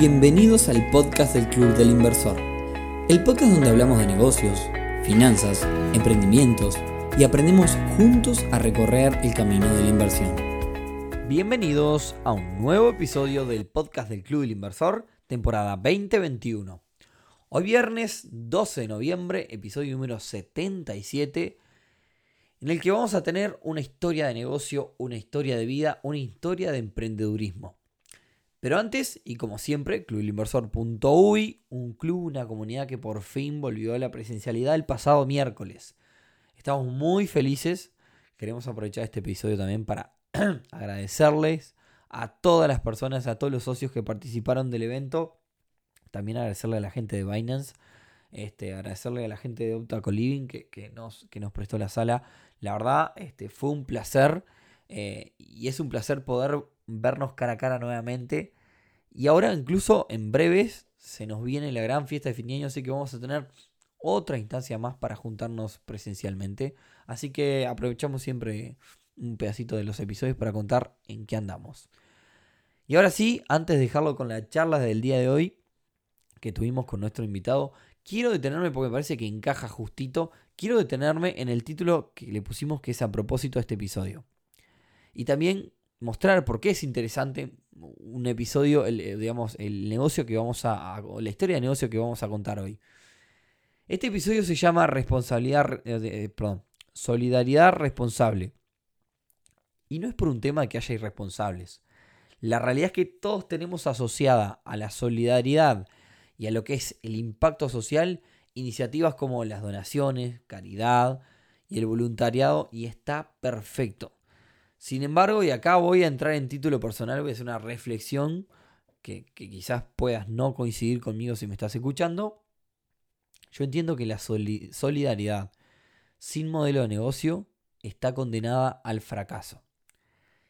Bienvenidos al podcast del Club del Inversor, el podcast donde hablamos de negocios, finanzas, emprendimientos y aprendemos juntos a recorrer el camino de la inversión. Bienvenidos a un nuevo episodio del podcast del Club del Inversor, temporada 2021. Hoy viernes 12 de noviembre, episodio número 77, en el que vamos a tener una historia de negocio, una historia de vida, una historia de emprendedurismo. Pero antes, y como siempre, clubilinversor.uy, un club, una comunidad que por fin volvió a la presencialidad el pasado miércoles. Estamos muy felices. Queremos aprovechar este episodio también para agradecerles a todas las personas, a todos los socios que participaron del evento. También agradecerle a la gente de Binance. Este, agradecerle a la gente de Optaco Living que, nos, que nos prestó la sala. La verdad, este, fue un placer. Eh, y es un placer poder vernos cara a cara nuevamente. Y ahora incluso en breves se nos viene la gran fiesta de fin de año, así que vamos a tener otra instancia más para juntarnos presencialmente. Así que aprovechamos siempre un pedacito de los episodios para contar en qué andamos. Y ahora sí, antes de dejarlo con la charla del día de hoy que tuvimos con nuestro invitado, quiero detenerme porque me parece que encaja justito. Quiero detenerme en el título que le pusimos que es a propósito de este episodio. Y también mostrar por qué es interesante un episodio, eh, digamos, el negocio que vamos a, la historia de negocio que vamos a contar hoy. Este episodio se llama responsabilidad, eh, perdón, solidaridad responsable. Y no es por un tema de que haya irresponsables. La realidad es que todos tenemos asociada a la solidaridad y a lo que es el impacto social iniciativas como las donaciones, caridad y el voluntariado y está perfecto. Sin embargo, y acá voy a entrar en título personal, voy a hacer una reflexión que, quizás puedas no coincidir conmigo si me estás escuchando. Yo entiendo que la solidaridad sin modelo de negocio está condenada al fracaso.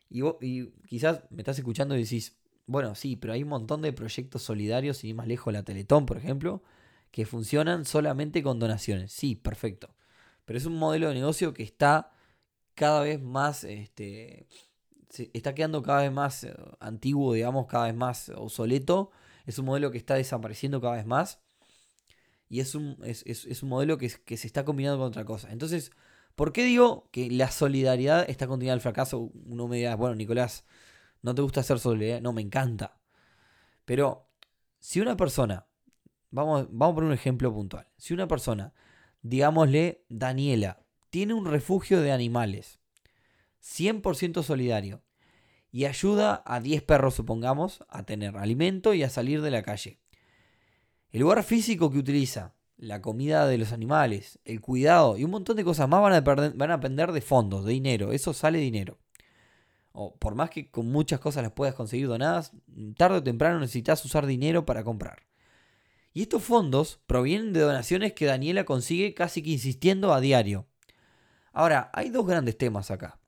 Y, y, quizás me estás escuchando y decís, bueno, sí, pero hay un montón de proyectos solidarios, y más lejos la Teletón, por ejemplo, que funcionan solamente con donaciones. Sí, perfecto. Pero es un modelo de negocio que está cada vez más, este, está quedando cada vez más eh, antiguo, digamos, cada vez más obsoleto. Es un modelo que está desapareciendo cada vez más. Y es un, es, un modelo que, que, se está combinando con otra cosa. Entonces, ¿por qué digo que la solidaridad está condenada al fracaso? Uno me dirá, bueno, Nicolás, ¿no te gusta hacer solidaridad? No, me encanta. Pero si una persona, vamos, vamos a poner un ejemplo puntual. Si una persona, digámosle Daniela, tiene un refugio de animales, 100% solidario, y ayuda a 10 perros, supongamos, a tener alimento y a salir de la calle. El lugar físico que utiliza, la comida de los animales, el cuidado y un montón de cosas más van a, van a de fondos, de dinero. Eso sale dinero. O por más que con muchas cosas las puedas conseguir donadas, tarde o temprano necesitas usar dinero para comprar. Y estos fondos provienen de donaciones que Daniela consigue casi que insistiendo a diario. Ahora, hay dos grandes temas acá.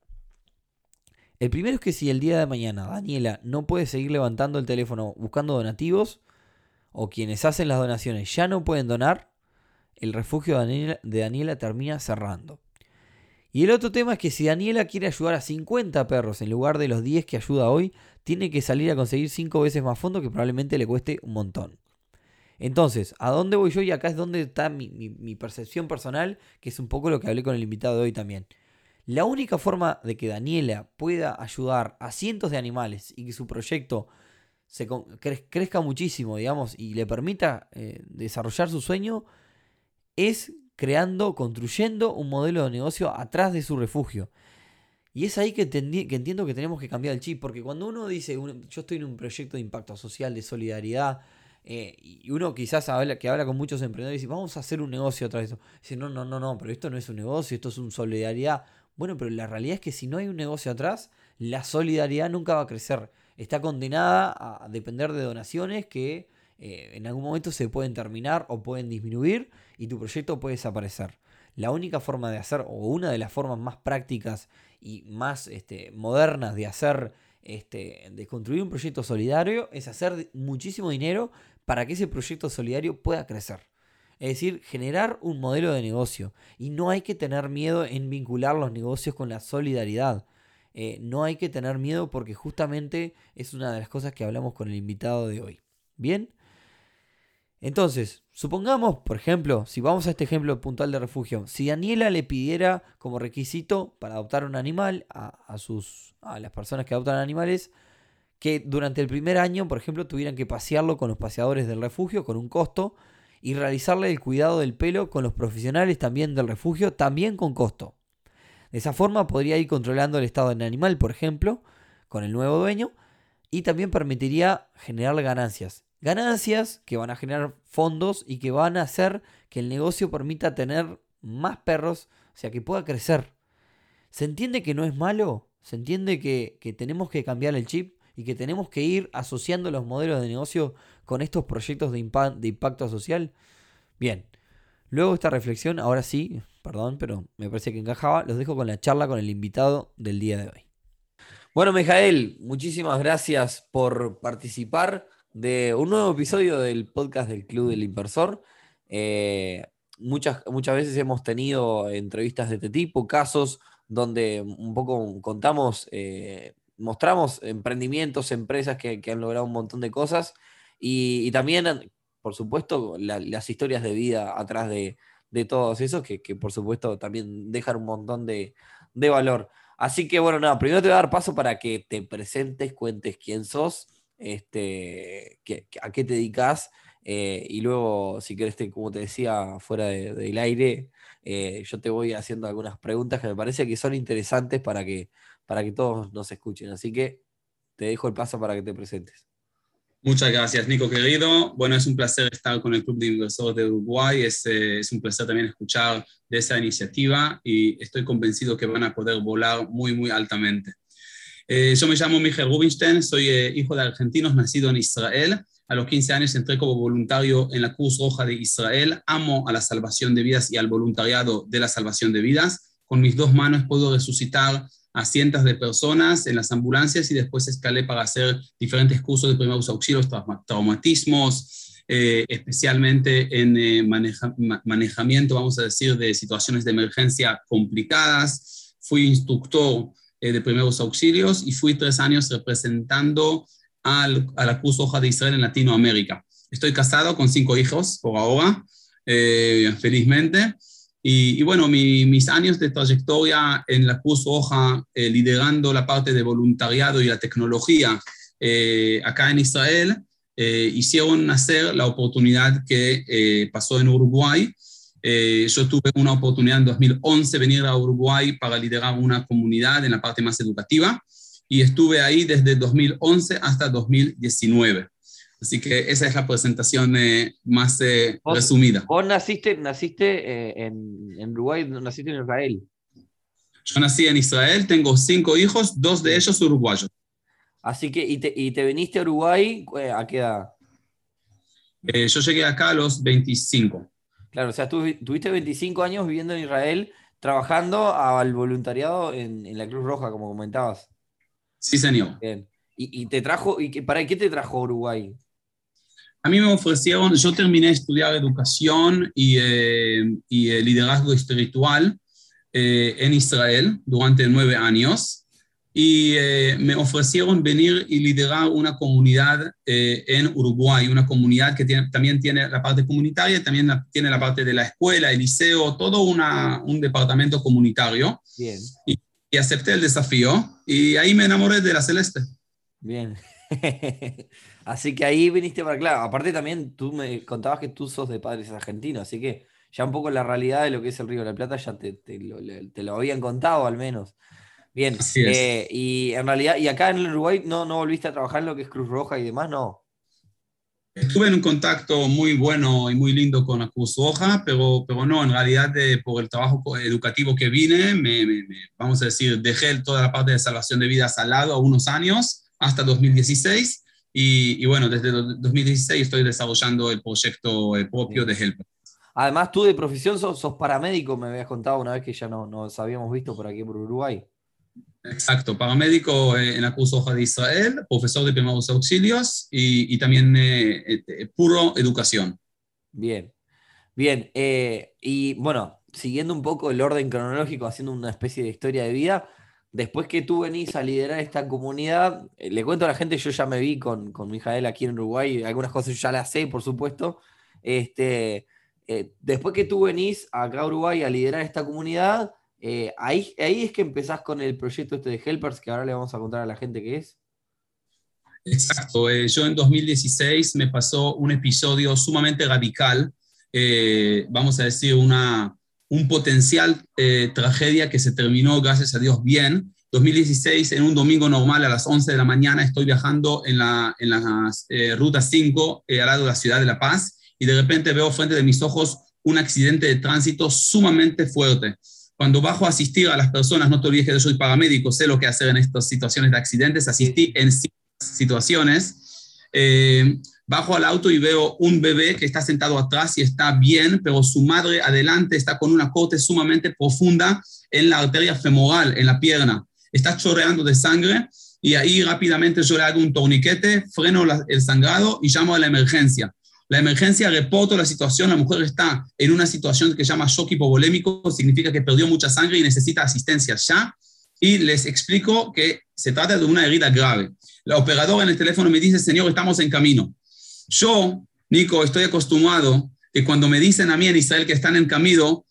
El primero es que si el día de mañana Daniela no puede seguir levantando el teléfono buscando donativos, o quienes hacen las donaciones ya no pueden donar, el refugio de Daniela, termina cerrando. Y el otro tema es que si Daniela quiere ayudar a 50 perros en lugar de los 10 que ayuda hoy, tiene que salir a conseguir 5 veces más fondos que probablemente le cueste un montón. Entonces, ¿a dónde voy yo? Y acá es donde está mi, percepción personal, que es un poco lo que hablé con el invitado de hoy también. La única forma de que Daniela pueda ayudar a cientos de animales y que su proyecto se crezca muchísimo, digamos, y le permita eh, desarrollar su sueño, es creando, construyendo un modelo de negocio atrás de su refugio. Y es ahí que, que entiendo que tenemos que cambiar el chip, porque cuando uno dice, yo estoy en un proyecto de impacto social, de solidaridad, eh, y uno quizás habla, que habla con muchos emprendedores y dice, vamos a hacer un negocio otra vez. Dice, no, no, no, no, pero esto no es un negocio, esto es una solidaridad. Bueno, pero la realidad es que si no hay un negocio atrás, la solidaridad nunca va a crecer. Está condenada a depender de donaciones que eh, en algún momento se pueden terminar o pueden disminuir y tu proyecto puede desaparecer. La única forma de hacer, o una de las formas más prácticas y más este, modernas de hacer, este, de construir un proyecto solidario, es hacer muchísimo dinero para que ese proyecto solidario pueda crecer. Es decir, generar un modelo de negocio. Y no hay que tener miedo en vincular los negocios con la solidaridad. Eh, no hay que tener miedo porque justamente es una de las cosas que hablamos con el invitado de hoy. Bien. Entonces, supongamos, por ejemplo, si vamos a este ejemplo puntual de refugio, si Daniela le pidiera como requisito para adoptar un animal a, sus, a las personas que adoptan animales, que durante el primer año, por ejemplo, tuvieran que pasearlo con los paseadores del refugio con un costo y realizarle el cuidado del pelo con los profesionales también del refugio, también con costo. De esa forma podría ir controlando el estado del animal, por ejemplo, con el nuevo dueño, y también permitiría generar ganancias. Ganancias que van a generar fondos y que van a hacer que el negocio permita tener más perros, o sea, que pueda crecer. ¿Se entiende que no es malo? ¿Se entiende que, que tenemos que cambiar el chip? Y que tenemos que ir asociando los modelos de negocio con estos proyectos de, impacto social? Bien, luego esta reflexión, ahora sí, perdón, pero me parece que encajaba, los dejo con la charla con el invitado del día de hoy. Bueno, Mijael, muchísimas gracias por participar de un nuevo episodio del podcast del Club del Inversor. Eh, muchas, muchas veces hemos tenido entrevistas de este tipo, casos donde un poco contamos eh, mostramos emprendimientos, empresas que, han logrado un montón de cosas y, también, por supuesto, las historias de vida atrás de, todos esos que, por supuesto, también dejan un montón de, valor. Así que, bueno, nada, primero te voy a dar paso para que te presentes, cuentes quién sos, este, a qué te dedicas eh, y luego, si querés, como te decía, fuera del aire, eh, yo te voy haciendo algunas preguntas que me parece que son interesantes para que para que todos nos escuchen. Así que te dejo el paso para que te presentes. Muchas gracias, Nico querido. Bueno, es un placer estar con el Club de Inversores de Uruguay. Es, eh, un placer también escuchar de esa iniciativa y estoy convencido que van a poder volar muy, muy altamente. Eh, yo me llamo Miguel Rubinstein, soy eh, hijo de argentinos nacido en Israel. A los 15 años entré como voluntario en la Cruz Roja de Israel. Amo a la salvación de vidas y al voluntariado de la salvación de vidas. Con mis dos manos puedo resucitar a cientos de personas en las ambulancias y después escalé para hacer diferentes cursos de primeros auxilios, traumatismos, eh, especialmente en eh, manejamiento, vamos a decir, de situaciones de emergencia complicadas. Fui instructor eh, de primeros auxilios y fui tres años representando al, a la Cruz Hoja de Israel en Latinoamérica. Estoy casado con cinco hijos por ahora, felizmente. Y, bueno, mis años de trayectoria en la Cruz Roja, eh, liderando la parte de voluntariado y la tecnología eh, acá en Israel, eh, hicieron nacer la oportunidad que pasó en Uruguay. yo tuve una oportunidad en 2011 venir a Uruguay para liderar una comunidad en la parte más educativa y estuve ahí desde 2011 hasta 2019. Así que esa es la presentación eh, más eh, resumida. Vos naciste, naciste eh, en, Uruguay, naciste en Israel. Yo nací en Israel, tengo cinco hijos, dos de ellos uruguayos. Así que, ¿y te, y te viniste a Uruguay a qué edad? yo llegué acá a los 25. Claro, o sea, tú tuviste 25 años viviendo en Israel, trabajando al voluntariado en, en la Cruz Roja, como comentabas. Sí, señor. Bien. ¿Y, y te trajo, y para qué te trajo Uruguay? A mí me ofrecieron, yo terminé de estudiar educación y, eh, y eh, liderazgo espiritual eh, en Israel durante nueve años y me ofrecieron venir y liderar una comunidad en Uruguay, una comunidad que tiene, también tiene la parte comunitaria, también tiene la parte de la escuela, el liceo, todo una, un departamento comunitario. Bien. Y, y acepté el desafío y ahí me enamoré de la Celeste. Bien. así que ahí viniste para claro. Aparte también tú me contabas que tú sos de padres argentinos, así que ya un poco la realidad de lo que es el Río de la Plata ya te, lo, habían contado al menos. Bien, eh, y en realidad, y acá en el Uruguay no, no volviste a trabajar en lo que es Cruz Roja y demás, no. Estuve en un contacto muy bueno y muy lindo con la Cruz Roja, pero, pero no, en realidad por el trabajo educativo que vine, me, vamos a decir, dejé toda la parte de salvación de vidas al lado a unos años hasta 2016 y, bueno, desde 2016 estoy desarrollando el proyecto eh, propio de Help. Además, tú de profesión sos, paramédico, me habías contado una vez que ya no, nos habíamos visto por aquí por Uruguay. Exacto, paramédico eh, en la Cruz Roja de Israel, profesor de primeros auxilios y, también eh, puro educación. Bien, bien. y bueno, siguiendo un poco el orden cronológico, haciendo una especie de historia de vida, después que tú venís a liderar esta comunidad, eh, le cuento a la gente, yo ya me vi con, con Mijael aquí en Uruguay, algunas cosas yo ya las sé, por supuesto. Este, eh, después que tú venís acá a Uruguay a liderar esta comunidad, eh, ahí, ahí es que empezás con el proyecto este de Helpers, que ahora le vamos a contar a la gente qué es. Exacto, yo en 2016 me pasó un episodio sumamente radical, vamos a decir, una, un potencial eh, tragedia que se terminó, gracias a Dios, bien. 2016, en un domingo normal a las 11 de la mañana, estoy viajando en la, en la eh, ruta 5 eh, al lado de la ciudad de La Paz y de repente veo frente de mis ojos un accidente de tránsito sumamente fuerte. Cuando bajo a asistir a las personas, no te olvides que yo soy paramédico, sé lo que hacer en estas situaciones de accidentes, asistí en situaciones. Eh, Bajo al auto y veo un bebé que está sentado atrás y está bien, pero su madre adelante está con una corte sumamente profunda en la arteria femoral, en la pierna. Está chorreando de sangre y ahí rápidamente yo le hago un torniquete, freno el sangrado y llamo a la emergencia. La emergencia reporta la situación, la mujer está en una situación que se llama shock hipovolémico, significa que perdió mucha sangre y necesita asistencia ya. Y les explico que se trata de una herida grave. La operadora en el teléfono me dice, señor, estamos en camino. Yo, Nico, estoy acostumbrado que cuando me dicen a mí en Israel que están en camino,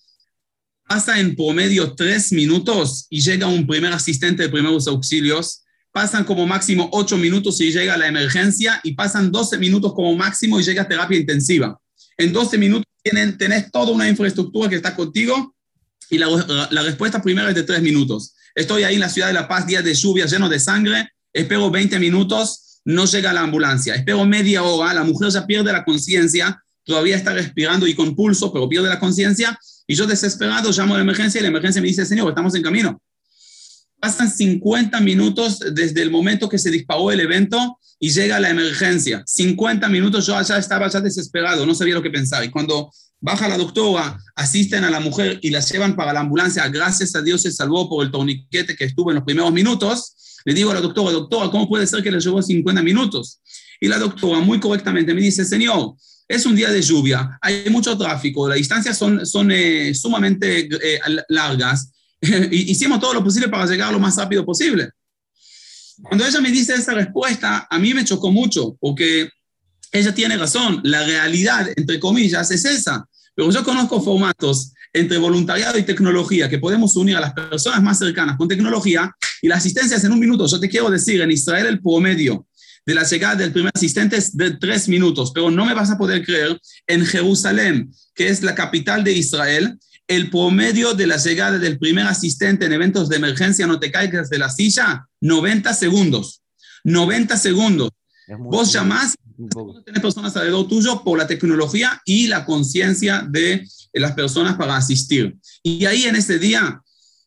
pasa en promedio tres minutos y llega un primer asistente de primeros auxilios, pasan como máximo ocho minutos y llega la emergencia y pasan 12 minutos como máximo y llega terapia intensiva. En 12 minutos tienen, tenés toda una infraestructura que está contigo y la, la respuesta primera es de tres minutos. Estoy ahí en la ciudad de La Paz, días de lluvia, lleno de sangre, espero 20 minutos no llega la ambulancia. Espero media hora, la mujer ya pierde la conciencia, todavía está respirando y con pulso, pero pierde la conciencia. Y yo desesperado llamo a la emergencia y la emergencia me dice, señor, estamos en camino. Pasan 50 minutos desde el momento que se disparó el evento y llega la emergencia. 50 minutos yo ya estaba ya desesperado, no sabía lo que pensar. Y cuando baja la doctora, asisten a la mujer y la llevan para la ambulancia, gracias a Dios se salvó por el torniquete que estuvo en los primeros minutos le digo a la doctora, doctora, ¿cómo puede ser que le llevó 50 minutos? Y la doctora muy correctamente me dice, señor, es un día de lluvia, hay mucho tráfico, las distancias son, son eh, sumamente eh, largas, hicimos todo lo posible para llegar lo más rápido posible. Cuando ella me dice esa respuesta, a mí me chocó mucho, porque ella tiene razón, la realidad, entre comillas, es esa. Pero yo conozco formatos entre voluntariado y tecnología, que podemos unir a las personas más cercanas con tecnología y la asistencia es en un minuto. Yo te quiero decir, en Israel el promedio de la llegada del primer asistente es de tres minutos, pero no me vas a poder creer, en Jerusalén, que es la capital de Israel, el promedio de la llegada del primer asistente en eventos de emergencia, no te caigas de la silla, 90 segundos. 90 segundos. Vos llamás, tenés personas alrededor tuyo por la tecnología y la conciencia de las personas para asistir. Y ahí en ese día,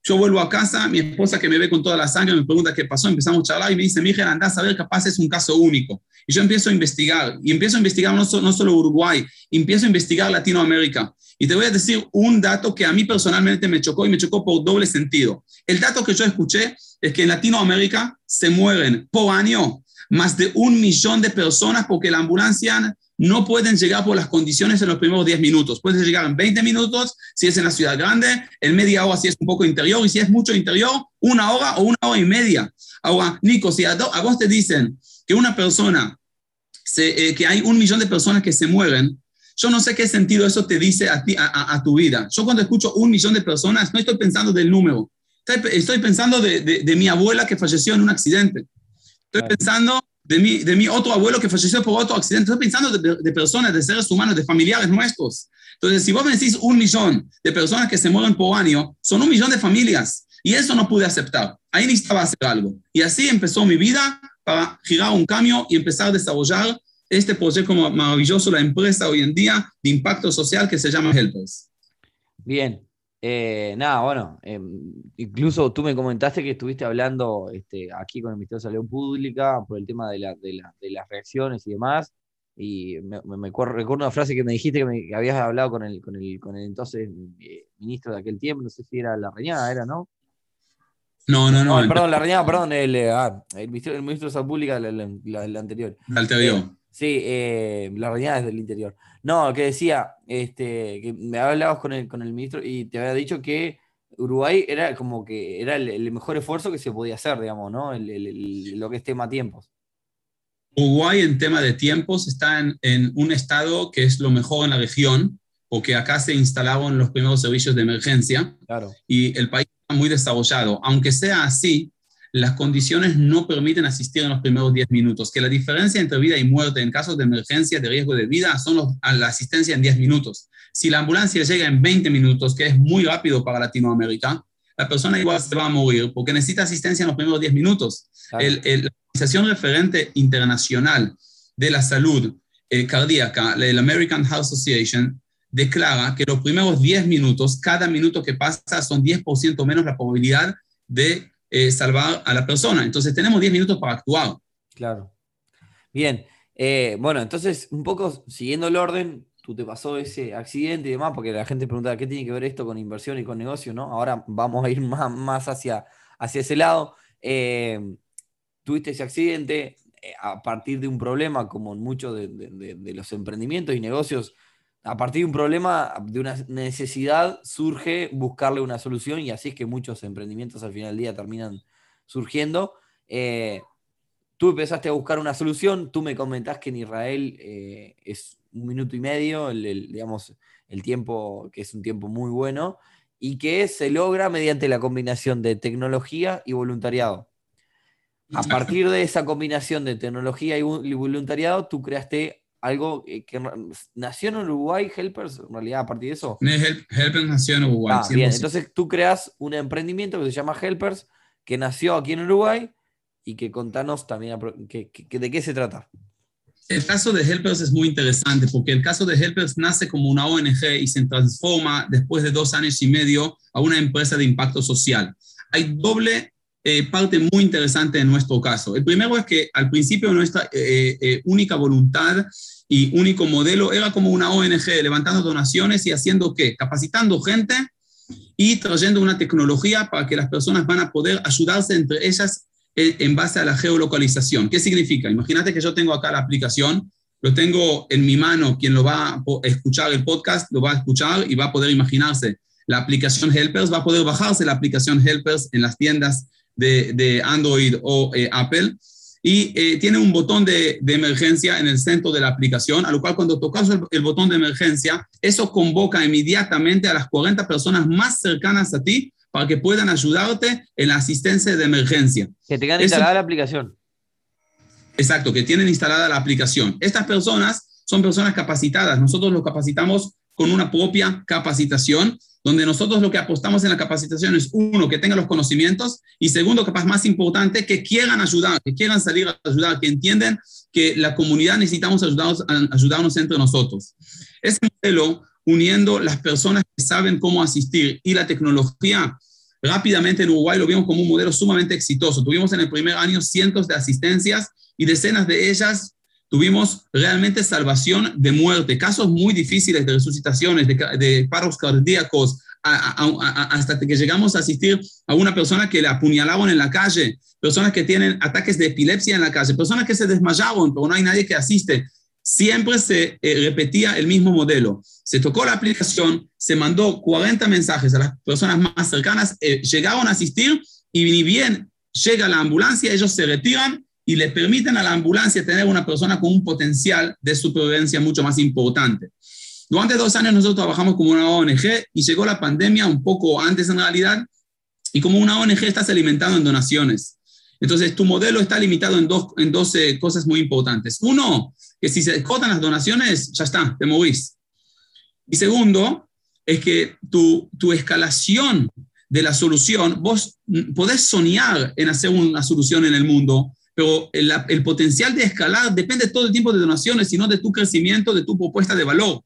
yo vuelvo a casa, mi esposa que me ve con toda la sangre me pregunta qué pasó, empezamos a charlar y me dice, hija, anda a saber, capaz es un caso único. Y yo empiezo a investigar, y empiezo a investigar no, no solo Uruguay, empiezo a investigar Latinoamérica. Y te voy a decir un dato que a mí personalmente me chocó y me chocó por doble sentido. El dato que yo escuché es que en Latinoamérica se mueren por año más de un millón de personas porque la ambulancia no pueden llegar por las condiciones en los primeros 10 minutos. Pueden llegar en 20 minutos si es en la ciudad grande, en media hora si es un poco interior y si es mucho interior, una hora o una hora y media. Ahora, Nico, si a, vos te dicen que una persona, se, eh, que hay un millón de personas que se mueren, yo no sé qué sentido eso te dice a, ti, a, tu vida. Yo cuando escucho un millón de personas, no estoy pensando del número, estoy, pensando de, de mi abuela que falleció en un accidente. Estoy pensando de mi, de mi otro abuelo que falleció por otro accidente. Estoy pensando de, personas, de seres humanos, de familiares nuestros. Entonces, si vos me decís un millón de personas que se mueren por año, son un millón de familias. Y eso no pude aceptar. Ahí necesitaba hacer algo. Y así empezó mi vida para girar un cambio y empezar a desarrollar este proyecto maravilloso, la empresa hoy en día de impacto social que se llama Helpers. Bien, eh, nada, bueno, em, incluso tú me comentaste que estuviste hablando este, aquí con el Ministerio de Salud Pública por el tema de, la, de, de las reacciones y demás. Y me, recuerdo una frase que me dijiste que, habías hablado con el, con el, con el entonces eh, ministro de aquel tiempo, no sé si era la reñada, ¿era, no? No, no, no. perdón, la reñada, perdón, el, eh, ah, el, ministro, el, ministro, de Salud Pública, el, anterior. El anterior. Sí, eh, la reñada es del interior. No, que decía, este, que me hablabas con el, con el ministro y te había dicho que Uruguay era como que era el, mejor esfuerzo que se podía hacer, digamos, ¿no? lo que es tema tiempos. Uruguay en tema de tiempos está en, un estado que es lo mejor en la región, porque acá se instalaron los primeros servicios de emergencia claro. y el país está muy desarrollado. Aunque sea así, las condiciones no permiten asistir en los primeros 10 minutos, que la diferencia entre vida y muerte en casos de emergencia de riesgo de vida son la asistencia en 10 minutos. Si la ambulancia llega en 20 minutos, que es muy rápido para Latinoamérica, la persona igual se va a morir porque necesita asistencia en los primeros 10 minutos. El, la Organización Referente Internacional de la Salud eh, Cardíaca, la American Heart Association, declara que los primeros 10 minutos, cada minuto que pasa son 10% menos la probabilidad de eh, salvar a la persona. Entonces tenemos 10 minutos para actuar. Claro. Bien. Eh, bueno, entonces, un poco siguiendo el orden, tú te pasó ese accidente y demás, porque la gente pregunta, ¿qué tiene que ver esto con inversión y con negocio? ¿no? Ahora vamos a ir más, hacia, hacia ese lado. Eh, tuviste ese accidente a partir de un problema, como en muchos de, los emprendimientos y negocios, a partir de un problema, de una necesidad, surge buscarle una solución y así es que muchos emprendimientos al final del día terminan surgiendo. Eh, tú empezaste a buscar una solución, tú me comentás que en Israel eh, es un minuto y medio, el, digamos, el tiempo que es un tiempo muy bueno y que se logra mediante la combinación de tecnología y voluntariado. A partir de esa combinación de tecnología y voluntariado, tú creaste algo eh, que nació en Uruguay, Helpers, en realidad, a partir de eso. Helpers nació en Uruguay. Ah, bien, entonces tú creas un emprendimiento que se llama Helpers, que nació aquí en Uruguay y que contanos también que, de qué se trata. El caso de Helpers es muy interesante porque el caso de Helpers nace como una ONG y se transforma después de dos años y medio a una empresa de impacto social. Hay doble eh, parte muy interesante en nuestro caso. El primero es que al principio nuestra eh, única voluntad y único modelo era como una ONG levantando donaciones y haciendo qué? Capacitando gente y trayendo una tecnología para que las personas van a poder ayudarse entre ellas en base a la geolocalización. ¿Qué significa? Imagínate que yo tengo acá la aplicación, lo tengo en mi mano, quien lo va a escuchar el podcast lo va a escuchar y va a poder imaginarse la aplicación Helpers, va a poder bajarse la aplicación Helpers en las tiendas de, Android o eh, Apple y eh, tiene un botón de, emergencia en el centro de la aplicación, a lo cual cuando tocas el, botón de emergencia, eso convoca inmediatamente a las 40 personas más cercanas a ti para que puedan ayudarte en la asistencia de emergencia. Que tengan instalada la aplicación. Exacto, que tienen instalada la aplicación. Estas personas son personas capacitadas. Nosotros los capacitamos con una propia capacitación donde nosotros lo que apostamos en la capacitación es, uno, que tengan los conocimientos y segundo, capaz más importante, que quieran ayudar, que quieran salir a ayudar, que entienden que la comunidad necesitamos ayudarnos, ayudarnos entre nosotros. Ese modelo, uniendo las personas que saben cómo asistir y la tecnología, rápidamente en Uruguay lo vimos como un modelo sumamente exitoso. Tuvimos en el primer año cientos de asistencias y decenas de ellas tuvimos realmente salvación de muerte, casos muy difíciles de resucitaciones, de, paros cardíacos, hasta que llegamos a asistir a una persona que le apuñalaban en la calle, personas que tienen ataques de epilepsia en la calle, personas que se desmayaban, pero no hay nadie que asiste. Siempre se eh, repetía el mismo modelo. Se tocó la aplicación, se mandó 40 mensajes a las personas más cercanas, eh, llegaron a asistir y ni bien llega la ambulancia, ellos se retiran y le permiten a la ambulancia tener una persona con un potencial de supervivencia mucho más importante. Durante dos años nosotros trabajamos como una ONG y llegó la pandemia un poco antes en realidad y como una ONG estás alimentando en donaciones. Entonces tu modelo está limitado en dos, en dos cosas muy importantes. Uno, que si se cortan las donaciones, ya está, te movís. Y segundo, es que tu, tu escalación de la solución, vos podés soñar en hacer una solución en el mundo, pero el, potencial de escalar depende todo el tiempo de donaciones, sino de tu crecimiento, de tu propuesta de valor.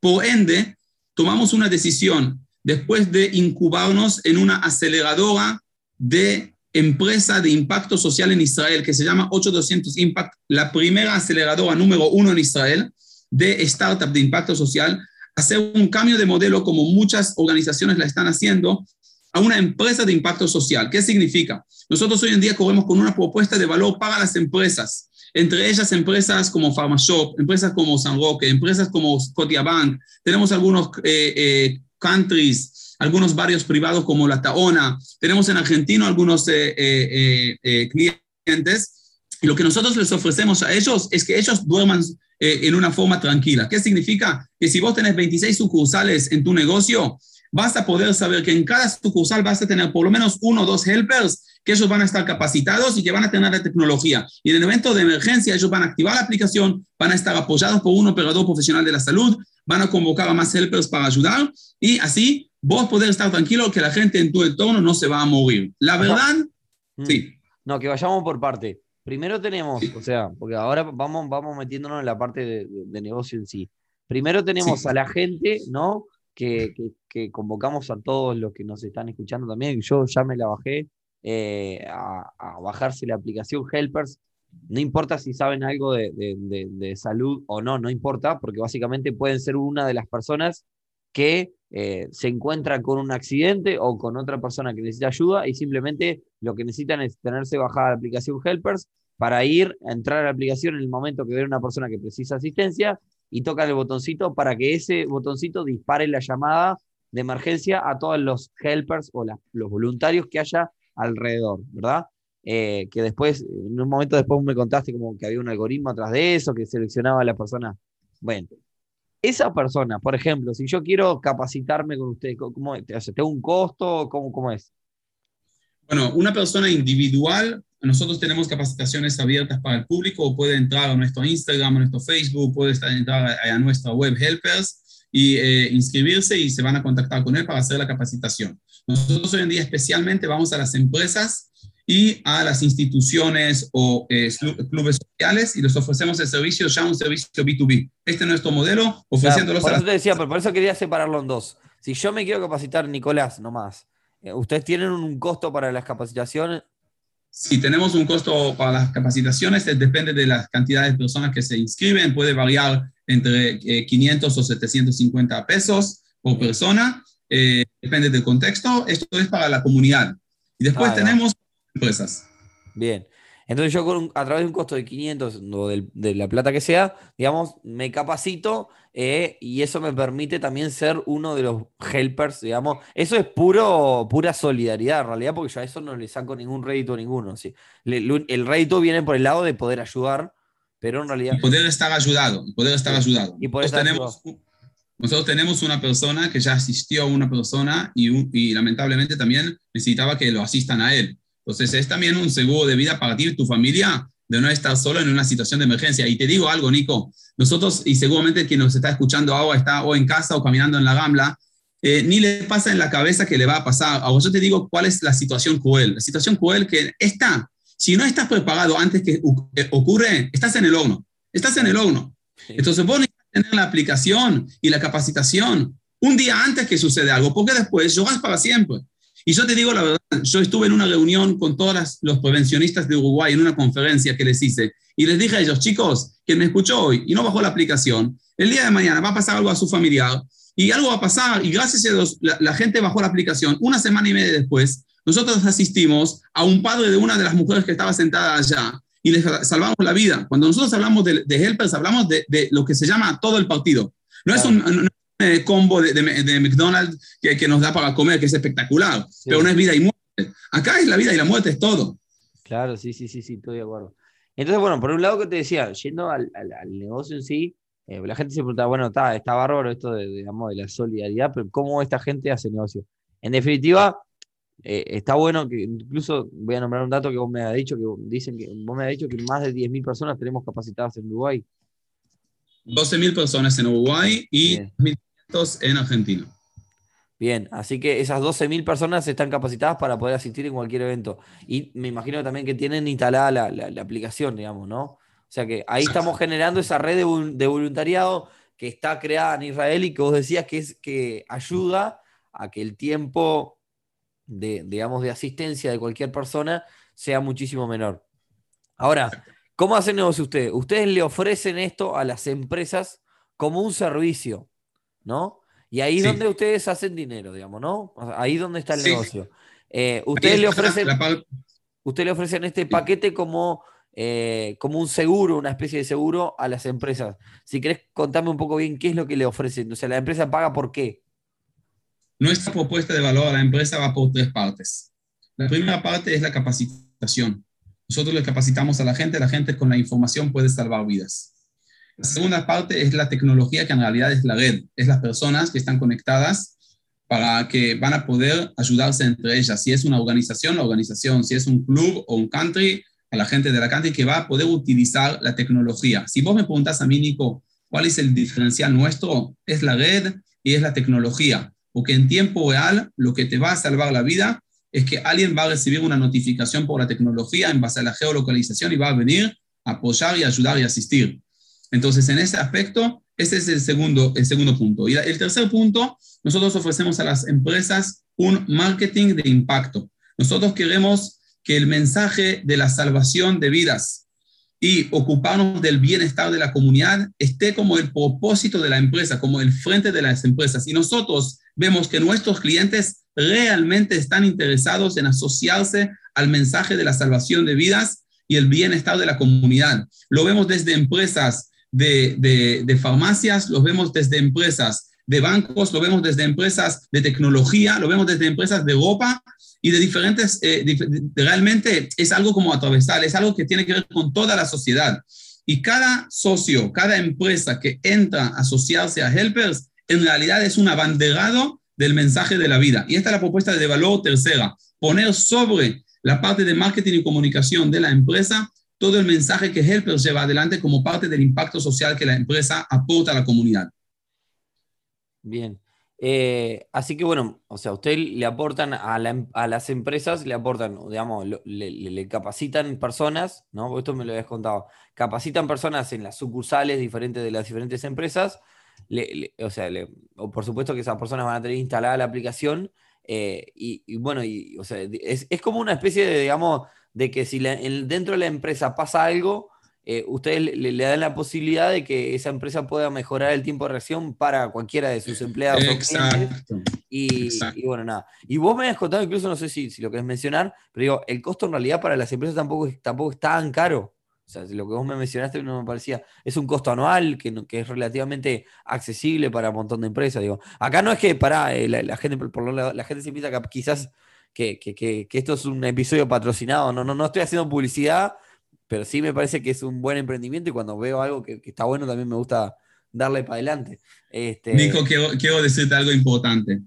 Por ende, tomamos una decisión después de incubarnos en una aceleradora de empresa de impacto social en Israel que se llama 8200 Impact, la primera aceleradora número uno en Israel de startup de impacto social, hacer un cambio de modelo como muchas organizaciones la están haciendo a una empresa de impacto social. ¿Qué significa? Nosotros hoy en día corremos con una propuesta de valor para las empresas, entre ellas empresas como PharmaShop, empresas como San Roque, empresas como Scotiabank, tenemos algunos eh, eh, countries algunos barrios privados como La Taona, tenemos en Argentina algunos clientes y lo que nosotros les ofrecemos a ellos es que ellos duerman eh, en una forma tranquila. ¿Qué significa? Que si vos tenés 26 sucursales en tu negocio, vas a poder saber que en cada sucursal vas a tener por lo menos uno o dos helpers que ellos van a estar capacitados y que van a tener la tecnología. Y en el evento de emergencia ellos van a activar la aplicación, van a estar apoyados por un operador profesional de la salud, van a convocar a más helpers para ayudar y así vos poder estar tranquilo que la gente en tu entorno no se va a morir. La verdad, mm. sí. No, que vayamos por parte. Primero tenemos, o sea, porque ahora vamos, vamos metiéndonos en la parte de, negocio en sí. Primero tenemos a la gente, ¿no? Que, convocamos a todos los que nos están escuchando también. Yo ya me la bajé eh, a, bajarse la aplicación Helpers. No importa si saben algo de, de, salud o no, no importa, porque básicamente pueden ser una de las personas que eh, se encuentran con un accidente o con otra persona que necesita ayuda y simplemente lo que necesitan es tenerse bajada la aplicación Helpers para ir a entrar a la aplicación en el momento que ve una persona que precisa asistencia y tocan el botoncito para que ese botoncito dispare la llamada de emergencia a todos los helpers o los voluntarios que haya alrededor, ¿verdad? Eh, que después, en un momento después me contaste como que había un algoritmo atrás de eso, que seleccionaba a la persona. Bueno, esa persona, por ejemplo, si yo quiero capacitarme con usted, ¿cómo, ¿tengo un costo? ¿Cómo, ¿Cómo es? Bueno, una persona individual, nosotros tenemos capacitaciones abiertas para el público, o puede entrar a nuestro Instagram, a nuestro Facebook, puede entrar a, nuestra web Helpers y eh, inscribirse y se van a contactar con él para hacer la capacitación. Nosotros hoy en día especialmente vamos a las empresas y a las instituciones o eh, clubes sociales y les ofrecemos el servicio ya un servicio B2B. Este es nuestro modelo, ofreciéndolos por eso te decía, pero por eso quería separarlo en dos. Si yo me quiero capacitar, Nicolás, nomás, eh, ¿ustedes tienen un costo para las capacitaciones? Sí, tenemos un costo para las capacitaciones, depende de las cantidades de personas que se inscriben, puede variar entre 500 eh, o 750 pesos por persona, depende del contexto, esto es para la comunidad. Y después tenemos empresas. Bien. Entonces yo a través de un costo de 500 o de, la plata que sea, digamos, me capacito eh, y eso me permite también ser uno de los helpers, digamos. Eso es puro, pura solidaridad en realidad, porque yo a eso no le saco ningún rédito a ninguno. ¿sí? el rédito viene por el lado de poder ayudar, pero en realidad... Y poder estar ayudado, poder estar ayudado. Y nosotros, tenemos, nosotros tenemos una persona que ya asistió a una persona y, y lamentablemente también necesitaba que lo asistan a él. Entonces, es también un seguro de vida para ti y tu familia de no estar solo en una situación de emergencia. Y te digo algo, Nico, nosotros, y seguramente quien nos está escuchando ahora está o en casa o caminando en la gambla, eh, ni le pasa en la cabeza que le va a pasar. Ahora yo te digo cuál es la situación cruel. La situación cruel que está, si no estás preparado antes que ocurre, estás en el horno. Estás en el horno. Entonces vos necesitas tener la aplicación y la capacitación un día antes que sucede algo, porque después lloras para siempre. Y yo te digo la verdad, yo estuve en una reunión con todos los prevencionistas de Uruguay en una conferencia que les hice y les dije a ellos, chicos, quien me escuchó hoy y no bajó la aplicación, el día de mañana va a pasar algo a su familiar y algo va a pasar y gracias a Dios la, gente bajó la aplicación. Una semana y media después, nosotros asistimos a un padre de una de las mujeres que estaba sentada allá y les salvamos la vida. Cuando nosotros hablamos de, helpers, hablamos de, lo que se llama todo el partido. No es un, eh, combo de, de, McDonald's que, que, nos da para comer, que es espectacular, pero no es vida y muerte. Acá es la vida y la muerte, es todo. Claro, sí, sí, sí, sí, estoy de acuerdo. Entonces, bueno, por un lado que te decía, yendo al, al, negocio en sí, eh, la gente se pregunta, bueno, está, está bárbaro esto de, digamos, de la solidaridad, pero ¿cómo esta gente hace negocio? En definitiva, eh, está bueno que incluso voy a nombrar un dato que vos me has dicho, que dicen que vos me has dicho que más de 10.000 personas tenemos capacitadas en Uruguay. 12.000 personas en Uruguay y 1.000 en Argentina. Bien, así que esas 12.000 personas están capacitadas para poder asistir en cualquier evento. Y me imagino también que tienen instalada la, aplicación, digamos, ¿no? O sea que ahí estamos generando esa red de, voluntariado que está creada en Israel y que vos decías que, es, que ayuda a que el tiempo de, digamos, de asistencia de cualquier persona sea muchísimo menor. Ahora, ¿cómo hacen negocio ustedes? Ustedes le ofrecen esto a las empresas como un servicio. ¿No? Y ahí es donde ustedes hacen dinero, digamos, ¿no? Ahí es donde está el negocio. Eh, ustedes, le ofrecen, usted le ofrecen este paquete como, eh, como un seguro, una especie de seguro a las empresas. Si querés contarme un poco bien qué es lo que le ofrecen. O sea, la empresa paga por qué. Nuestra propuesta de valor a la empresa va por tres partes. La primera parte es la capacitación. Nosotros le capacitamos a la gente, la gente con la información puede salvar vidas. La segunda parte es la tecnología, que en realidad es la red, es las personas que están conectadas para que van a poder ayudarse entre ellas. Si es una organización, la organización, si es un club o un country, a la gente de la country que va a poder utilizar la tecnología. Si vos me preguntas a mí, Nico, ¿cuál es el diferencial nuestro? Es la red y es la tecnología, porque en tiempo real lo que te va a salvar la vida es que alguien va a recibir una notificación por la tecnología en base a la geolocalización y va a venir a apoyar y ayudar y asistir. Entonces, en ese aspecto, ese es el segundo, el segundo punto. Y el tercer punto nosotros ofrecemos a las empresas un marketing de impacto. Nosotros queremos que el mensaje de la salvación de vidas y ocuparnos del bienestar de la comunidad esté como el propósito de la empresa, como el frente de las empresas. Y nosotros vemos que nuestros clientes realmente están interesados en asociarse al mensaje de la salvación de vidas y el bienestar de la comunidad. Lo vemos desde empresas de, de, farmacias, lo vemos desde empresas de bancos, lo vemos desde empresas de tecnología, lo vemos desde empresas de ropa y de diferentes, eh, realmente es algo como atravesar, es algo que tiene que ver con toda la sociedad. Y cada socio, cada empresa que entra a asociarse a Helpers, en realidad es un abanderado del mensaje de la vida. Y esta es la propuesta de valor tercera, poner sobre la parte de marketing y comunicación de la empresa todo el mensaje que Helpers lleva adelante como parte del impacto social que la empresa aporta a la comunidad. Bien. Eh, así que bueno, o sea, usted le aportan a, las empresas, le aportan, digamos, le, capacitan personas, ¿no? esto me lo habías contado, capacitan personas en las sucursales diferentes de las diferentes empresas, o sea, o por supuesto que esas personas van a tener instalada la aplicación, eh, y, bueno, o sea, es, es, como una especie de, digamos, de que si dentro de la empresa pasa algo, eh, ustedes le, dan la posibilidad de que esa empresa pueda mejorar el tiempo de reacción para cualquiera de sus empleados. Exacto. y, bueno, nada. Y vos me has contado, incluso no sé si, si lo querés mencionar, pero digo, el costo en realidad para las empresas tampoco, es, tampoco es tan caro. O sea, lo que vos me mencionaste no me parecía. Es un costo anual que, que es relativamente accesible para un montón de empresas. Digo, acá no es que para eh, la, gente, por, la, gente se piensa que quizás que, que, que, esto es un episodio patrocinado. No, no, no estoy haciendo publicidad pero sí me parece que es un buen emprendimiento y cuando veo algo que, está bueno también me gusta darle para adelante. Este... Nico, quiero, decirte algo importante.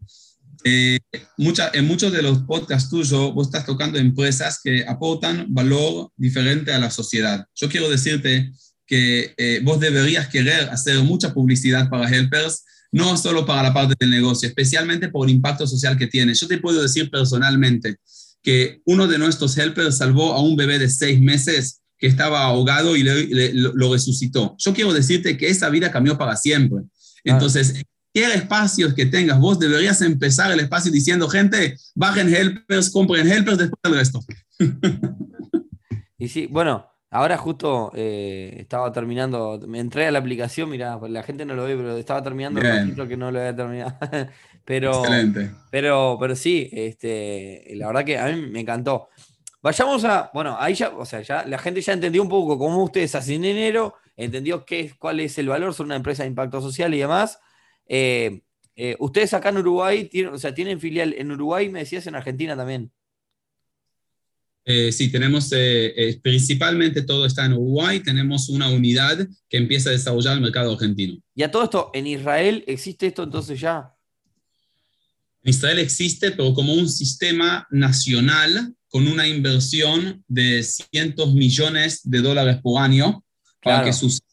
Eh, en muchos de los podcasts tuyos vos estás tocando empresas que aportan valor diferente a la sociedad. Yo quiero decirte que eh, vos deberías querer hacer mucha publicidad para Helpers, no solo para la parte del negocio, especialmente por el impacto social que tiene. Yo te puedo decir personalmente que uno de nuestros Helpers salvó a un bebé de seis meses que estaba ahogado y lo resucitó. Yo quiero decirte que esa vida cambió para siempre. Ah. Entonces, ¿qué espacios que tengas? Vos deberías empezar el espacio diciendo, gente, bajen helpers, compren helpers, después del resto. y sí, bueno, ahora justo eh, estaba terminando, me entré a la aplicación, mira, la gente no lo ve, pero estaba terminando el que no lo había terminado. pero, Excelente. Pero, pero sí, este, la verdad que a mí me encantó. Vayamos a, bueno, ahí ya, o sea, ya la gente ya entendió un poco cómo ustedes hacen dinero, entendió qué, cuál es el valor, son una empresa de impacto social y demás. Eh, eh, ustedes acá en Uruguay, tienen, o sea, tienen filial en Uruguay, me decías, en Argentina también. Eh, sí, tenemos principalmente todo está en Uruguay, tenemos una unidad que empieza a desarrollar el mercado argentino. ¿Y a todo esto, en Israel existe esto entonces ya? En Israel existe, pero como un sistema nacional con una inversión de cientos millones de dólares por año para, que suceda,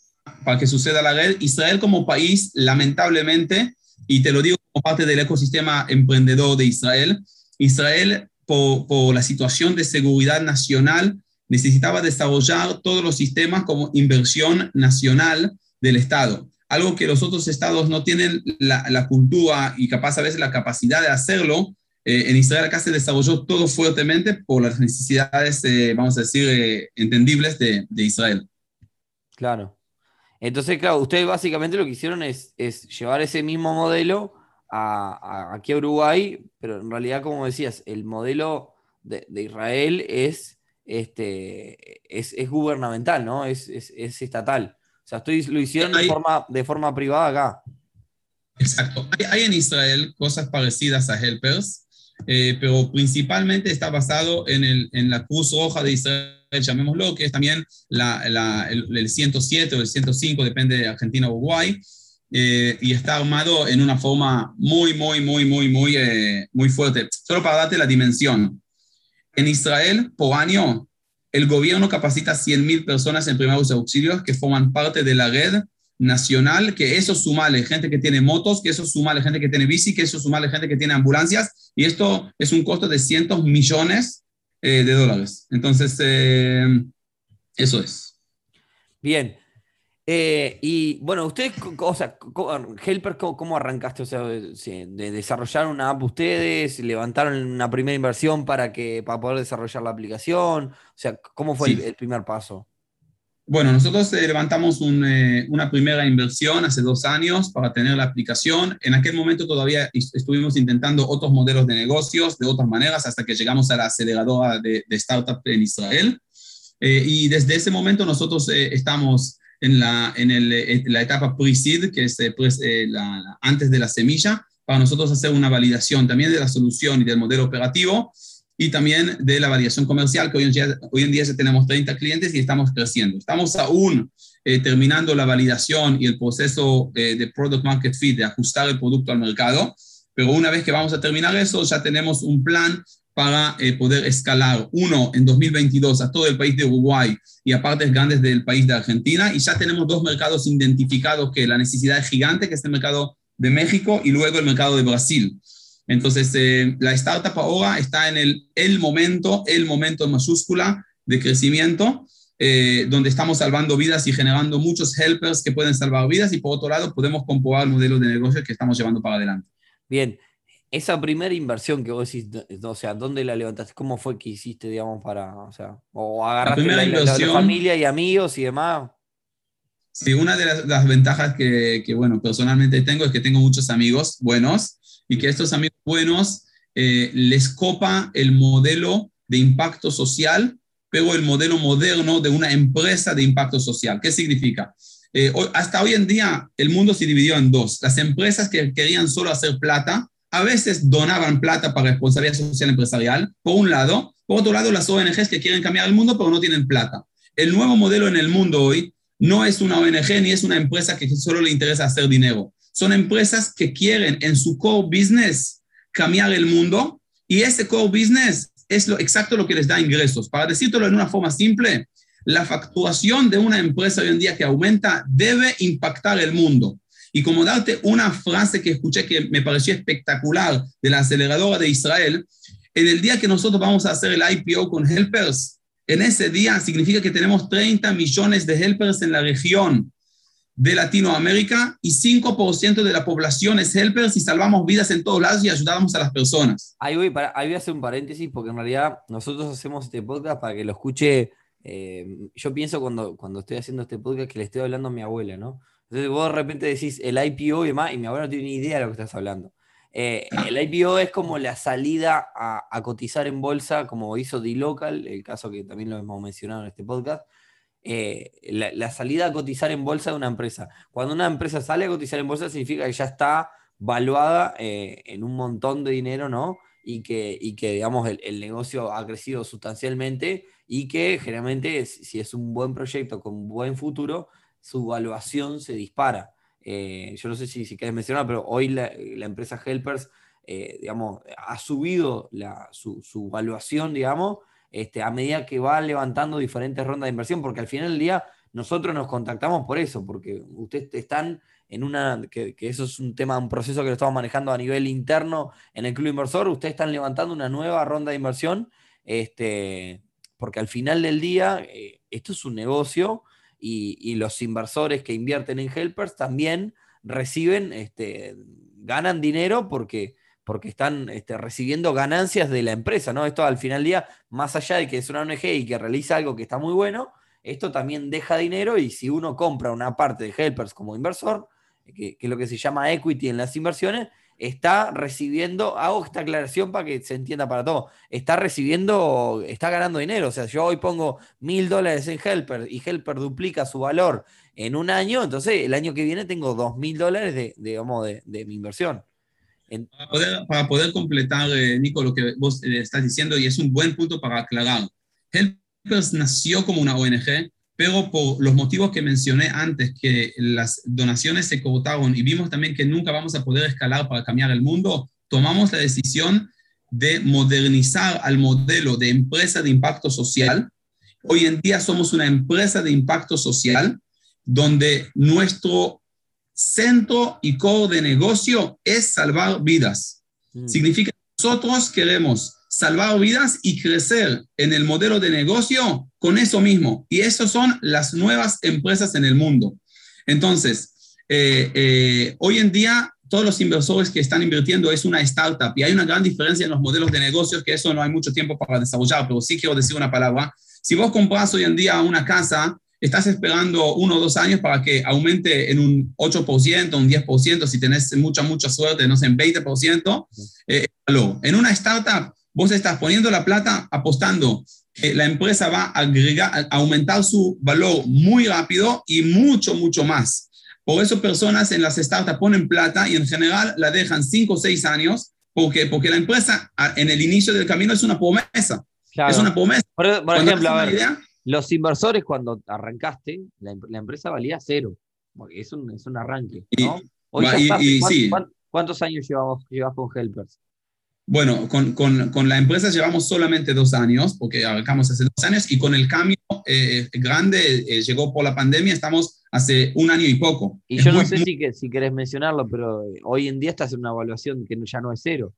para que suceda la red. Israel como país, lamentablemente, y te lo digo como parte del ecosistema emprendedor de Israel, Israel, por, por la situación de seguridad nacional, necesitaba desarrollar todos los sistemas como inversión nacional del Estado. Algo que los otros estados no tienen la, la cultura y capaz a veces la capacidad de hacerlo, eh, en Israel acá se desarrolló todo fuertemente por las necesidades, eh, vamos a decir, eh, entendibles de, Israel. Claro. Entonces, claro, ustedes básicamente lo que hicieron es, llevar ese mismo modelo a, aquí a Uruguay, pero en realidad, como decías, el modelo de, Israel es, este, es, gubernamental, ¿no? Es, estatal. O sea, lo hicieron de, forma, de forma privada acá. Exacto. Hay, en Israel cosas parecidas a Helpers, eh, pero principalmente está basado en, el, en, la Cruz Roja de Israel, llamémoslo, que es también la, la, el, 107 o el 105, depende de Argentina o Uruguay, eh, y está armado en una forma muy, muy, muy, muy, muy, eh, muy fuerte. Solo para darte la dimensión. En Israel, por año, el gobierno capacita 100.000 personas en primeros auxilios que forman parte de la red nacional, que eso sumale gente que tiene motos, que eso sumale gente que tiene bici, que eso sumale gente que tiene ambulancias, y esto es un costo de cientos millones eh, de dólares. Entonces, eh, eso es. Bien. Eh, y bueno, ustedes, o sea, Helper, ¿cómo, arrancaste? O sea, de, desarrollar una app ustedes, levantaron una primera inversión para, que, para poder desarrollar la aplicación. O sea, ¿cómo fue el primer paso? Bueno, nosotros eh, levantamos eh, una primera inversión hace dos años para tener la aplicación. En aquel momento todavía estuvimos intentando otros modelos de negocios de otras maneras hasta que llegamos a la aceleradora de, de startup en Israel. Eh, y desde ese momento nosotros estamos en la, en, el, la etapa pre-seed, que es pues, la, antes de la semilla, para nosotros hacer una validación también de la solución y del modelo operativo y también de la variación comercial, que hoy en día, hoy en día ya tenemos 30 clientes y estamos creciendo. Estamos aún eh, terminando la validación y el proceso eh, de Product Market Fit, de ajustar el producto al mercado, pero una vez que vamos a terminar eso, ya tenemos un plan para eh, poder escalar, uno, en 2022 a todo el país de Uruguay y a partes grandes del país de Argentina, y ya tenemos dos mercados identificados, que la necesidad es gigante, que es el mercado de México y luego el mercado de Brasil. Entonces, eh, la startup ahora está en el, el momento, el momento mayúscula de crecimiento, eh, donde estamos salvando vidas y generando muchos helpers que pueden salvar vidas y por otro lado podemos comprobar el modelo de negocio que estamos llevando para adelante. Bien, esa primera inversión que vos decís, o sea, ¿dónde la levantaste? ¿Cómo fue que hiciste, digamos, para, o sea, o agarraste la, inversión, familia y amigos y demás? Sí, una de las, ventajas que, que, bueno, personalmente tengo es que tengo muchos amigos buenos y que estos amigos buenos eh, les copa el modelo de impacto social, pero el modelo moderno de una empresa de impacto social. ¿Qué significa? Eh, hasta hoy en día el mundo se dividió en dos. Las empresas que querían solo hacer plata, a veces donaban plata para responsabilidad social empresarial, por un lado. Por otro lado, las ONGs que quieren cambiar el mundo, pero no tienen plata. El nuevo modelo en el mundo hoy no es una ONG ni es una empresa que solo le interesa hacer dinero son empresas que quieren en su core business cambiar el mundo y ese core business es lo, exacto lo que les da ingresos. Para decirlo en una forma simple, la facturación de una empresa hoy en día que aumenta debe impactar el mundo. Y como darte una frase que escuché que me pareció espectacular de la aceleradora de Israel, en el día que nosotros vamos a hacer el IPO con Helpers, en ese día significa que tenemos 30 millones de helpers en la región de Latinoamérica y 5% de la población es helpers y salvamos vidas en todos lados y ayudamos a las personas. Ahí voy, para, ahí voy a hacer un paréntesis porque en realidad nosotros hacemos este podcast para que lo escuche. Eh, yo pienso cuando, cuando estoy haciendo este podcast que le estoy hablando a mi abuela, ¿no? Entonces vos de repente decís el IPO y demás, y mi abuela no tiene ni idea de lo que estás hablando. Eh, el IPO es como la salida a, a, cotizar en bolsa, como hizo D-Local, el caso que también lo hemos mencionado en este podcast, eh, la, salida a cotizar en bolsa de una empresa. Cuando una empresa sale a cotizar en bolsa significa que ya está valuada eh, en un montón de dinero, ¿no? Y que, y que digamos, el, negocio ha crecido sustancialmente y que generalmente, si es un buen proyecto con buen futuro, su valuación se dispara. Eh, yo no sé si, si quieres mencionar, pero hoy la, empresa Helpers, digamos, ha subido la, su, su valuación, digamos, este, a medida que va levantando diferentes rondas de inversión, porque al final del día nosotros nos contactamos por eso, porque ustedes están en una, que, eso es un tema, un proceso que lo estamos manejando a nivel interno en el club inversor, ustedes están levantando una nueva ronda de inversión, este, porque al final del día eh, esto es un negocio y, los inversores que invierten en Helpers también reciben, este, ganan dinero porque porque están este, recibiendo ganancias de la empresa, ¿no? Esto al final del día, más allá de que es una ONG y que realiza algo que está muy bueno, esto también deja dinero y si uno compra una parte de Helpers como inversor, que, es lo que se llama equity en las inversiones, está recibiendo, hago esta aclaración para que se entienda para todo, está recibiendo, está ganando dinero. O sea, yo hoy pongo mil dólares en Helper y Helper duplica su valor en un año, entonces el año que viene tengo dos mil dólares de, de, mi inversión. Para, poder, completar, eh, Nico, lo que vos eh, estás diciendo, y es un buen punto para aclarar. Helpers nació como una ONG, pero por los motivos que mencioné antes, que las donaciones se cortaron y vimos también que nunca vamos a poder escalar para cambiar el mundo, tomamos la decisión de modernizar al modelo de empresa de impacto social. Hoy en día somos una empresa de impacto social donde nuestro centro y core de negocio es salvar vidas. Mm. Significa que nosotros queremos salvar vidas y crecer en el modelo de negocio con eso mismo. Y eso son las nuevas empresas en el mundo. Entonces, eh, eh, hoy en día todos los inversores que están invirtiendo es una startup y hay una gran diferencia en los modelos de negocios que eso no hay mucho tiempo para desarrollar, pero sí quiero decir una palabra. Si vos compras hoy en día una casa, estás esperando uno o dos años para que aumente en un 8%, un 10%, si tenés mucha, mucha suerte, no sé, en 20%. Eh, en una startup, Vos estás poniendo la plata apostando que la empresa va a, agregar, a aumentar su valor muy rápido y mucho, mucho más. Por eso personas en las startups ponen plata y en general la dejan cinco o seis años porque, porque la empresa en el inicio del camino es una promesa. Es una promesa. Por, ejemplo, los inversores cuando arrancaste, la, empresa valía cero. Es un, es un arranque. ¿no? ¿cuántos, años llevas, llevas con Helpers? Bueno, con, con, con, la empresa llevamos solamente dos años, porque arrancamos hace dos años, y con el cambio eh, grande eh, llegó por la pandemia, estamos hace un año y poco. Y yo no sé si, que, si querés mencionarlo, pero eh, hoy en día estás en una evaluación que ya no es cero.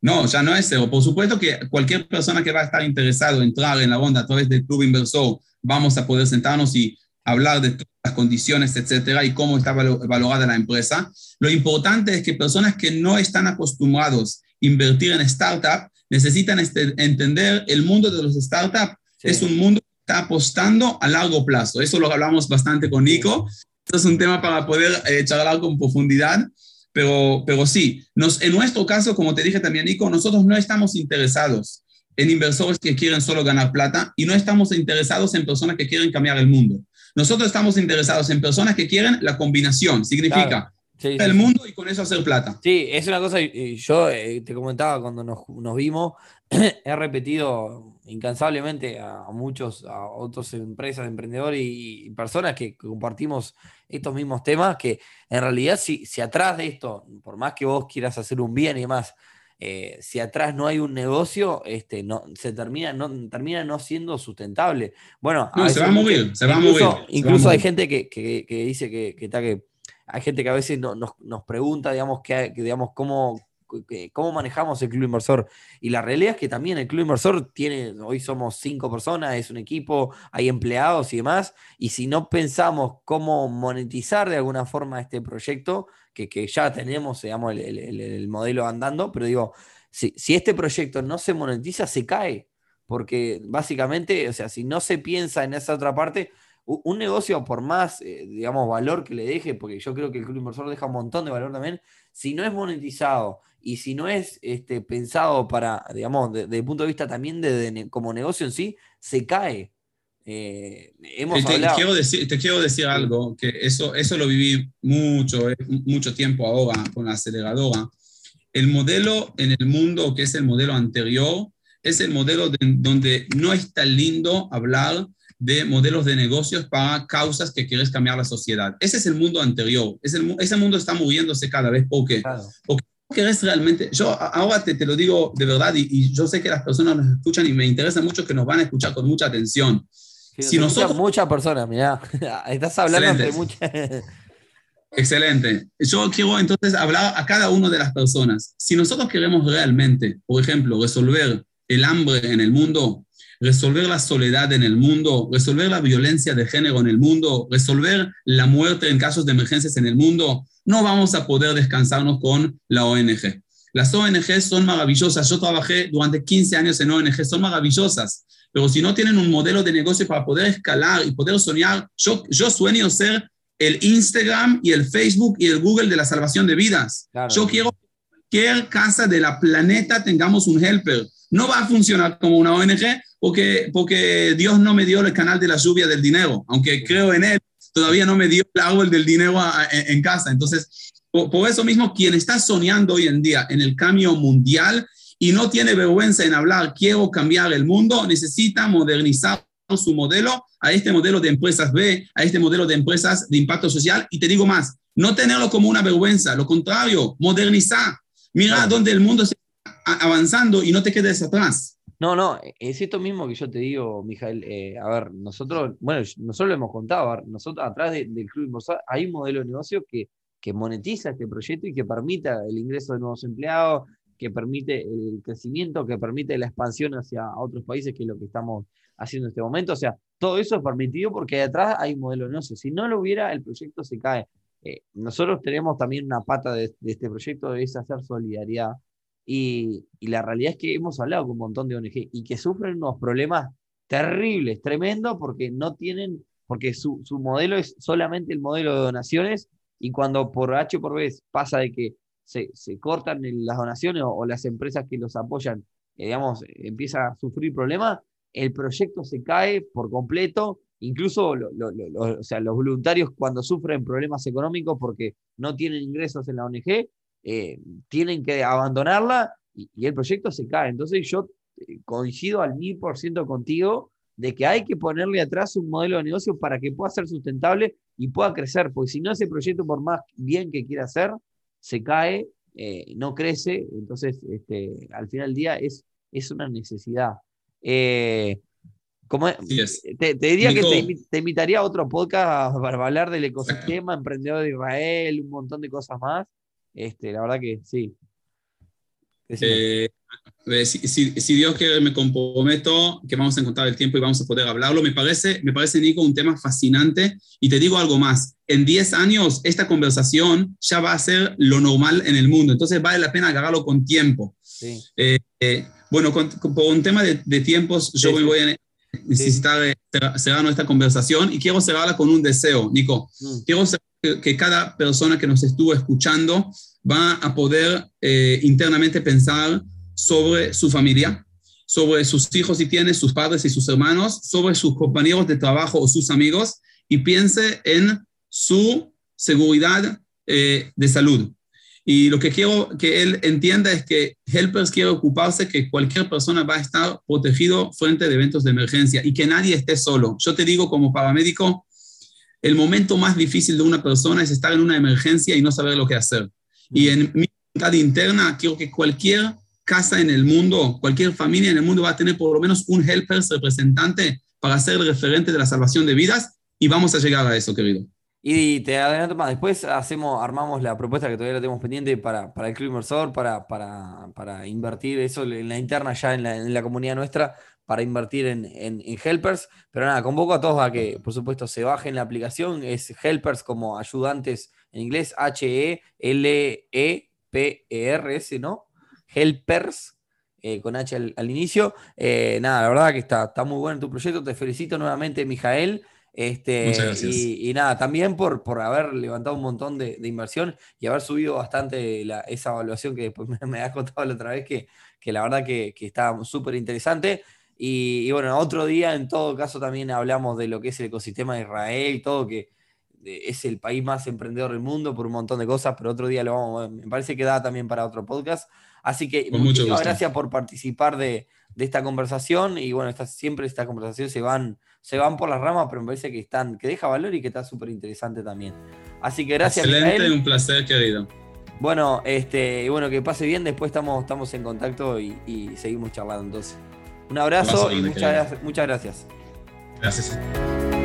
No, ya no es cero. Por supuesto que cualquier persona que va a estar interesado en entrar en la onda a través del Club Inversor, vamos a poder sentarnos y hablar de todas las condiciones, etcétera, y cómo está valorada la empresa. Lo importante es que personas que no están acostumbrados invertir en startup, necesitan este, entender el mundo de los startups. Es un mundo que está apostando a largo plazo. Eso lo hablamos bastante con Nico. Esto es un tema para poder eh, charlar con profundidad. Pero, pero sí, nos, en nuestro caso, como te dije también, Nico, nosotros no estamos interesados en inversores que quieren solo ganar plata y no estamos interesados en personas que quieren cambiar el mundo. Nosotros estamos interesados en personas que quieren la combinación. Significa el mundo y con eso hacer plata. Sí, es una cosa, yo eh, te comentaba cuando nos, vimos, he repetido incansablemente a, muchos, a otras empresas, emprendedores y, personas que compartimos estos mismos temas, que en realidad si, si atrás de esto, por más que vos quieras hacer un bien y demás, eh, si atrás no hay un negocio, este, no, se termina no, termina no siendo sustentable. Bueno, se va a mover, se va a mover. Incluso hay gente que, dice que, que, que hay gente que a veces nos, pregunta, digamos, que, digamos cómo, cómo manejamos el club inversor. Y la realidad es que también el club inversor tiene, hoy somos cinco personas, es un equipo, hay empleados y demás. Y si no pensamos cómo monetizar de alguna forma este proyecto, que, ya tenemos, digamos, el, modelo andando, pero digo, si, si este proyecto no se monetiza, se cae. Porque básicamente, o sea, si no se piensa en esa otra parte, un negocio, por más, eh, digamos, valor que le deje, porque yo creo que el club inversor deja un montón de valor también, si no es monetizado y si no es este, pensado para, digamos, desde el punto de vista también de, como negocio en sí, se cae. Eh, hemos te, quiero decir, te quiero decir algo, que eso, eso lo viví mucho, eh, mucho tiempo ahora con la aceleradora. El modelo en el mundo, que es el modelo anterior, es el modelo donde no es tan lindo hablar de modelos de negocios para causas que quieres cambiar la sociedad. Ese es el mundo anterior. ese mundo está moviéndose cada vez porque, porque querés realmente, yo ahora te, te lo digo de verdad y, yo sé que las personas nos escuchan y me interesa mucho que nos van a escuchar con mucha atención. si nosotros... Muchas personas, mira, estás hablando de muchas... Excelente. Yo quiero entonces hablar a cada una de las personas. Si nosotros queremos realmente, por ejemplo, resolver el hambre en el mundo, resolver la soledad en el mundo, resolver la violencia de género en el mundo, resolver la muerte en casos de emergencias en el mundo, no vamos a poder descansarnos con la ONG. Las ONG son maravillosas. Yo trabajé durante 15 años en ONG, son maravillosas. Pero si no tienen un modelo de negocio para poder escalar y poder soñar, yo, yo sueño ser el Instagram y el Facebook y el Google de la salvación de vidas. Yo quiero cualquier casa de la planeta tengamos un helper. No va a funcionar como una ONG porque, porque Dios no me dio el canal de la lluvia del dinero, aunque creo en él, todavía no me dio el árbol del dinero en, casa. Entonces, por, eso mismo, quien está soñando hoy en día en el cambio mundial y no tiene vergüenza en hablar, quiero cambiar el mundo, necesita modernizar su modelo a este modelo de empresas B, a este modelo de empresas de impacto social. Y te digo más, no tenerlo como una vergüenza, lo contrario, modernizar. Mira dónde el mundo está avanzando y no te quedes atrás. No, no, es esto mismo que yo te digo, Mijael. Eh, a ver, nosotros, bueno, nosotros lo hemos contado, nosotros atrás del Club Inversor hay un modelo de negocio que, que monetiza este proyecto y que permita el ingreso de nuevos empleados, que permite el crecimiento, que permite la expansión hacia otros países, que es lo que estamos haciendo en este momento. O sea, todo eso es permitido porque detrás hay un modelo de negocio. Si no lo hubiera, el proyecto se cae. Eh, nosotros tenemos también una pata de, este proyecto, es hacer solidaridad. Y, la realidad es que hemos hablado con un montón de ONG y que sufren unos problemas terribles, tremendos, porque no tienen, porque su, modelo es solamente el modelo de donaciones y cuando por H por B pasa de que se, cortan las donaciones o, las empresas que los apoyan, eh, digamos, empieza a sufrir problemas, el proyecto se cae por completo, incluso o sea, los voluntarios cuando sufren problemas económicos porque no tienen ingresos en la ONG, eh, tienen que abandonarla y, el proyecto se cae. Entonces yo eh, coincido al mil por ciento contigo de que hay que ponerle atrás un modelo de negocio para que pueda ser sustentable y pueda crecer, porque si no ese proyecto, por más bien que quiera hacer, se cae, eh, no crece, entonces este, al final del día es, es una necesidad. Como, te, diría que te, invitaría a otro podcast para hablar del ecosistema emprendedor de Israel, un montón de cosas más. Este, la verdad que sí. Eh, si, Dios quiere, me comprometo que vamos a encontrar el tiempo y vamos a poder hablarlo. Me parece, me parece, Nico, un tema fascinante. Y te digo algo más. En 10 años, esta conversación ya va a ser lo normal en el mundo. Entonces, vale la pena agarrarlo con tiempo. Sí. Bueno, con, por un tema de, tiempos, yo voy a necesitar eh, cerrar nuestra conversación y quiero cerrarla con un deseo, Nico. Mm. Quiero que, cada persona que nos estuvo escuchando va a poder eh, internamente pensar sobre su familia, sobre sus hijos si tiene, sus padres y sus hermanos, sobre sus compañeros de trabajo o sus amigos y piense en su seguridad eh, de salud. Y lo que quiero que él entienda es que Helpers quiere ocuparse que cualquier persona va a estar protegido frente a eventos de emergencia y que nadie esté solo. Yo te digo como paramédico, el momento más difícil de una persona es estar en una emergencia y no saber lo que hacer. Y en mi voluntad interna, quiero que cualquier casa en el mundo, cualquier familia en el mundo va a tener por lo menos un Helpers representante para ser el referente de la salvación de vidas y vamos a llegar a eso, querido. Y te adelanto más, después hacemos, armamos la propuesta que todavía la tenemos pendiente para, para el club inversor, para, para, para, invertir eso en la interna ya en la, en la comunidad nuestra, para invertir en, en, Helpers. Pero nada, convoco a todos a que, por supuesto, se bajen la aplicación. Es Helpers como ayudantes en inglés, H-E-L-E-P-E-R-S, ¿no? Helpers. Eh, con H al, inicio. Eh, nada, la verdad que está, está muy bueno tu proyecto. Te felicito nuevamente, Mijael. Este, y, nada, también por, por haber levantado un montón de, inversión y haber subido bastante esa evaluación que después me, has contado la otra vez, que, que la verdad que, que está súper interesante. Y, bueno, otro día en todo caso también hablamos de lo que es el ecosistema de Israel, todo que es el país más emprendedor del mundo por un montón de cosas, pero otro día lo vamos, me parece que da también para otro podcast. Así que muchísimas gracias por participar de, de esta conversación y bueno, siempre estas conversaciones se van, se van por las ramas, pero me parece que están, que deja valor y que está súper interesante también. Así que gracias. Excelente, un placer, querido. Bueno, este, bueno, que pase bien, después estamos, estamos en contacto y, y seguimos charlando entonces. Un abrazo y muchas, muchas gracias. Gracias.